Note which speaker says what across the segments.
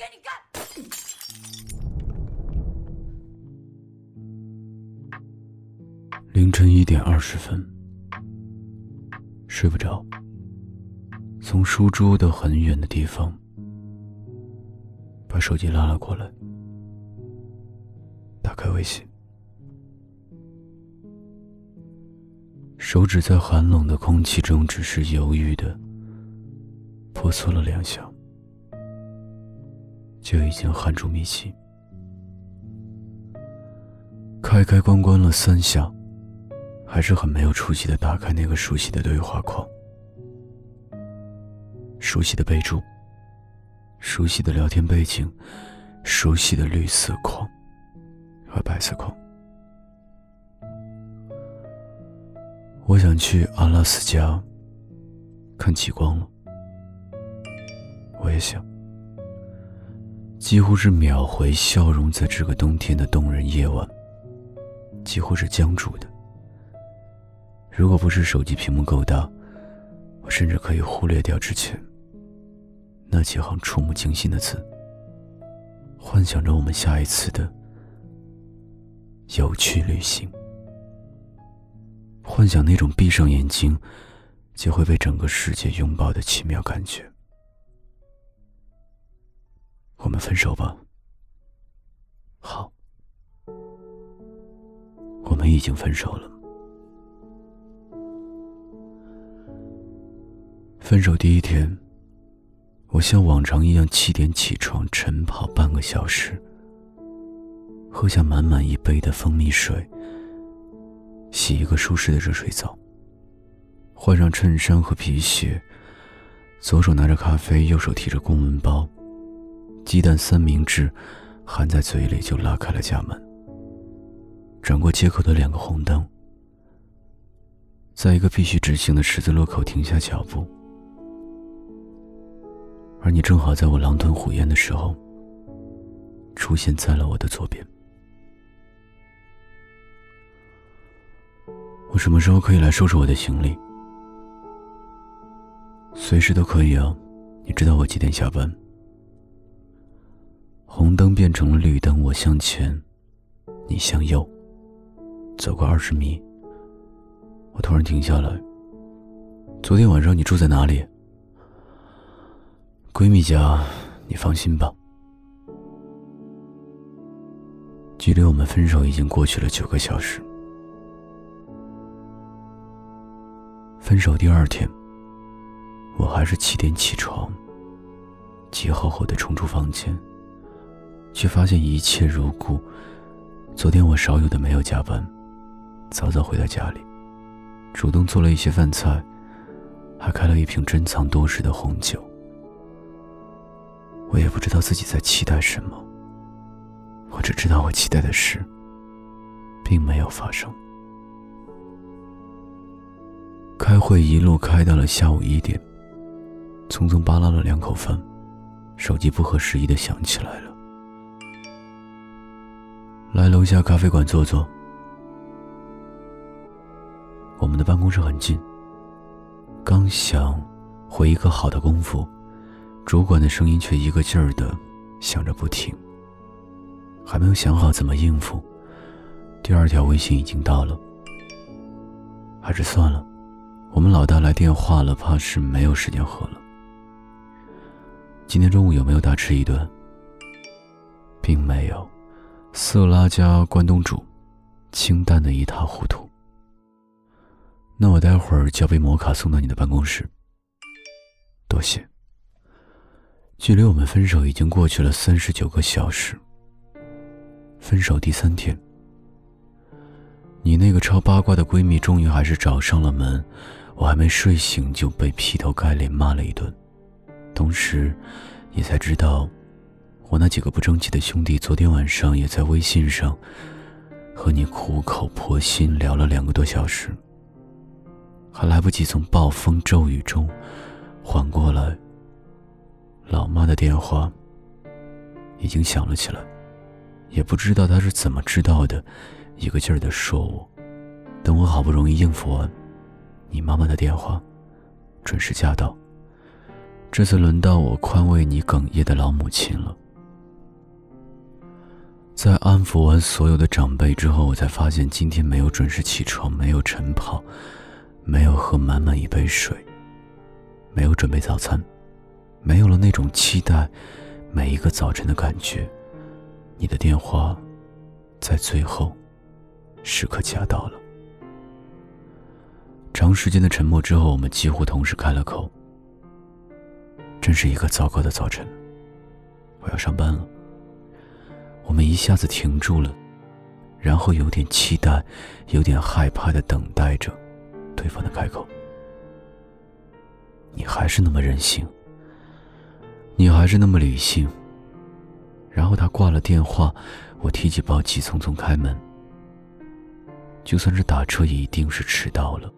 Speaker 1: 给你干！
Speaker 2: 凌晨一点二十分，睡不着。从书桌的很远的地方，把手机拉了过来，打开微信，手指在寒冷的空气中只是犹豫的婆娑了两下，就已经汗出密气。开开关关了三下。还是很没有出息的，打开那个熟悉的对话框，熟悉的备注，熟悉的聊天背景，熟悉的绿色框和白色框。我想去阿拉斯加看极光了，我也想，几乎是秒回笑容，在这个冬天的动人夜晚，几乎是僵住的。如果不是手机屏幕够大，我甚至可以忽略掉之前那几行触目惊心的字，幻想着我们下一次的有趣旅行，幻想那种闭上眼睛就会被整个世界拥抱的奇妙感觉。我们分手吧。好，我们已经分手了。分手第一天，我像往常一样七点起床，晨跑半个小时，喝下满满一杯的蜂蜜水，洗一个舒适的热水澡，换上衬衫和皮鞋，左手拿着咖啡，右手提着公文包，鸡蛋三明治含在嘴里就拉开了家门，转过街口的两个红灯，在一个必须直行的十字路口停下脚步。而你正好在我狼吞虎咽的时候，出现在了我的左边。我什么时候可以来收拾我的行李？随时都可以啊，你知道我几点下班？红灯变成了绿灯，我向前，你向右，走过二十米，我突然停下来。昨天晚上你住在哪里？闺蜜家，你放心吧。距离我们分手已经过去了九个小时。分手第二天，我还是七点起床，急吼吼的冲出房间，却发现一切如故。昨天我少有的没有加班，早早回到家里，主动做了一些饭菜，还开了一瓶珍藏多时的红酒。我也不知道自己在期待什么，我只知道我期待的事，并没有发生。开会一路开到了下午一点，匆匆扒拉了两口饭，手机不合时宜的响起来了。来楼下咖啡馆坐坐，我们的办公室很近。刚想回一个好的功夫。主管的声音却一个劲儿的响着不停。还没有想好怎么应付，第二条微信已经到了。还是算了，我们老大来电话了，怕是没有时间喝了。今天中午有没有大吃一顿？并没有，色拉加关东煮，清淡的一塌糊涂。那我待会儿叫杯摩卡送到你的办公室。多谢。距离我们分手已经过去了三十九个小时。分手第三天，你那个超八卦的闺蜜终于还是找上了门，我还没睡醒就被劈头盖脸骂了一顿，同时，也才知道，我那几个不争气的兄弟昨天晚上也在微信上，和你苦口婆心聊了两个多小时，还来不及从暴风骤雨中缓过来。老妈的电话已经响了起来，也不知道她是怎么知道的，一个劲儿的说我。等我好不容易应付完，你妈妈的电话准时驾到。这次轮到我宽慰你哽咽的老母亲了。在安抚完所有的长辈之后，我才发现今天没有准时起床，没有晨跑，没有喝满满一杯水，没有准备早餐，没有了那种期待每一个早晨的感觉。你的电话，在最后时刻夹到了。长时间的沉默之后，我们几乎同时开了口：“真是一个糟糕的早晨，我要上班了。”我们一下子停住了，然后有点期待，有点害怕的等待着对方的开口。你还是那么任性，你还是那么理性。然后他挂了电话，我提起包，急匆匆开门。就算是打车，也一定是迟到了。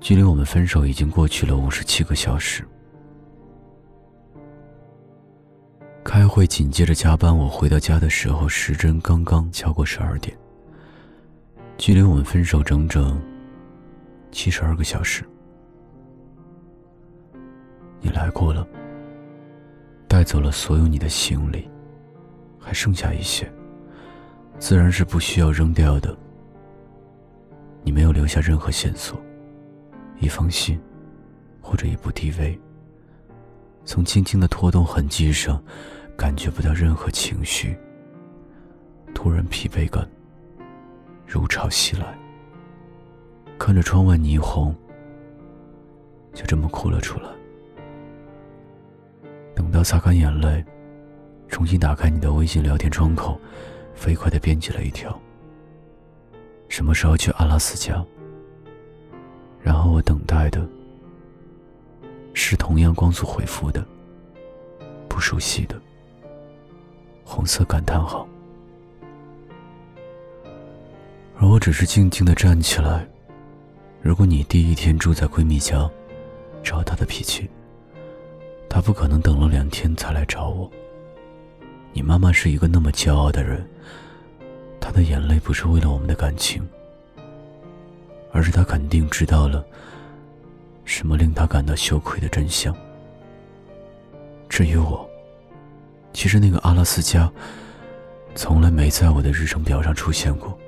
Speaker 2: 距离我们分手已经过去了五十七个小时。开会紧接着加班，我回到家的时候，时针刚刚敲过十二点。距离我们分手整整七十二个小时。你来过了，带走了所有你的行李，还剩下一些，自然是不需要扔掉的。你没有留下任何线索，一封信，或者一部 DV。从轻轻的拖动痕迹上。感觉不到任何情绪，突然疲惫感如潮袭来。看着窗外霓虹，就这么哭了出来。等到擦干眼泪，重新打开你的微信聊天窗口，飞快的编辑了一条：“什么时候去阿拉斯加？”然后我等待的是同样光速回复的，不熟悉的。红色感叹号，而我只是静静的站起来。如果你第一天住在闺蜜家，照她的脾气，她不可能等了两天才来找我。你妈妈是一个那么骄傲的人，她的眼泪不是为了我们的感情，而是她肯定知道了什么令他感到羞愧的真相。至于我。其实那个阿拉斯加，从来没在我的日程表上出现过。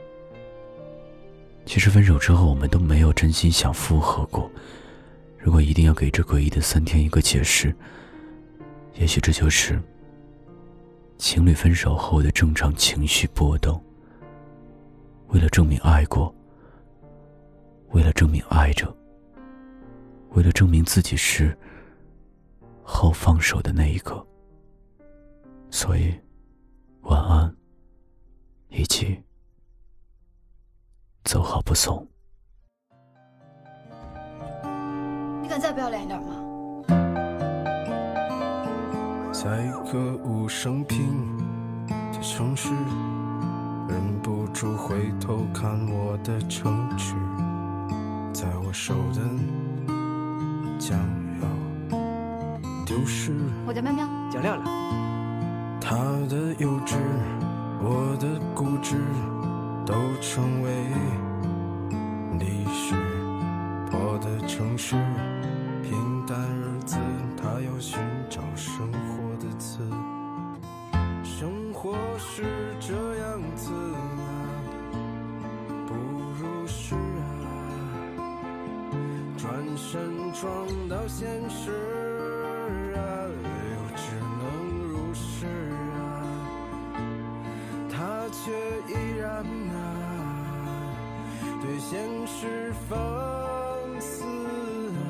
Speaker 2: 其实分手之后，我们都没有真心想复合过。如果一定要给这诡异的三天一个解释，也许这就是情侣分手后的正常情绪波动。为了证明爱过，为了证明爱着，为了证明自己是后放手的那一个。所以，晚安，以及走好不送。
Speaker 1: 你敢再不要脸一点吗？
Speaker 3: 在一个无声平的城市，忍不住回头看我的城池，在我手的将要丢失。
Speaker 1: 我叫喵喵，
Speaker 4: 叫亮亮。
Speaker 3: 他的幼稚，我的固执，都成为历史。我的城市，撞到现实啊，又只能如是啊，他。却依然啊，对现实放肆啊，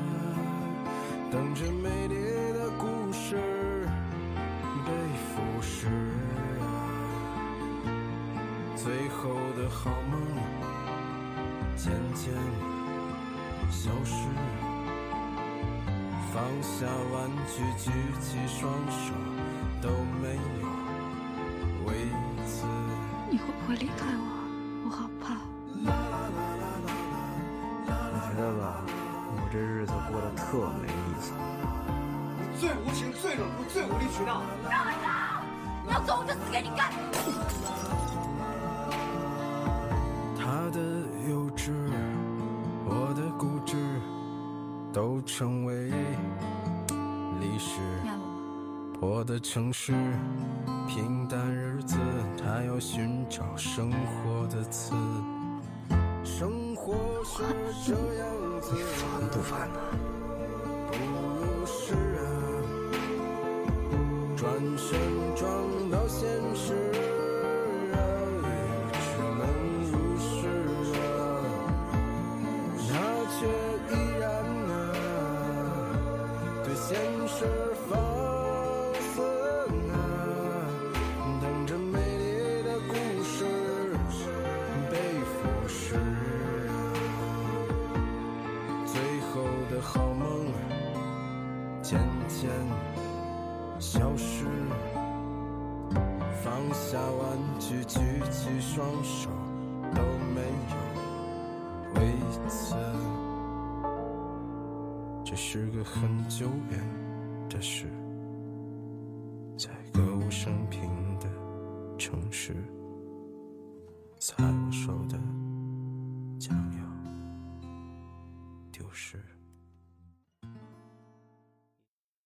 Speaker 3: 等着美丽的故事被腐蚀啊，最后的好梦渐渐消失，放下玩具，举起双手都没有为此。
Speaker 1: 你会不会离开我？我好怕。你
Speaker 4: 觉得吧？我这日子过得特没意思。
Speaker 5: 你最无情、最冷酷、最无理取闹。
Speaker 1: 让开！你要走我就死给你看。
Speaker 3: 他的幼稚，我的固执，都成为我。的城市，平淡日子，他要寻找生活的刺。生活是这样子，
Speaker 4: 你烦不烦呢？
Speaker 3: 不是啊，转身撞到现实次。这是个很久远的事，在歌舞升平的城市，在我手的将要丢失。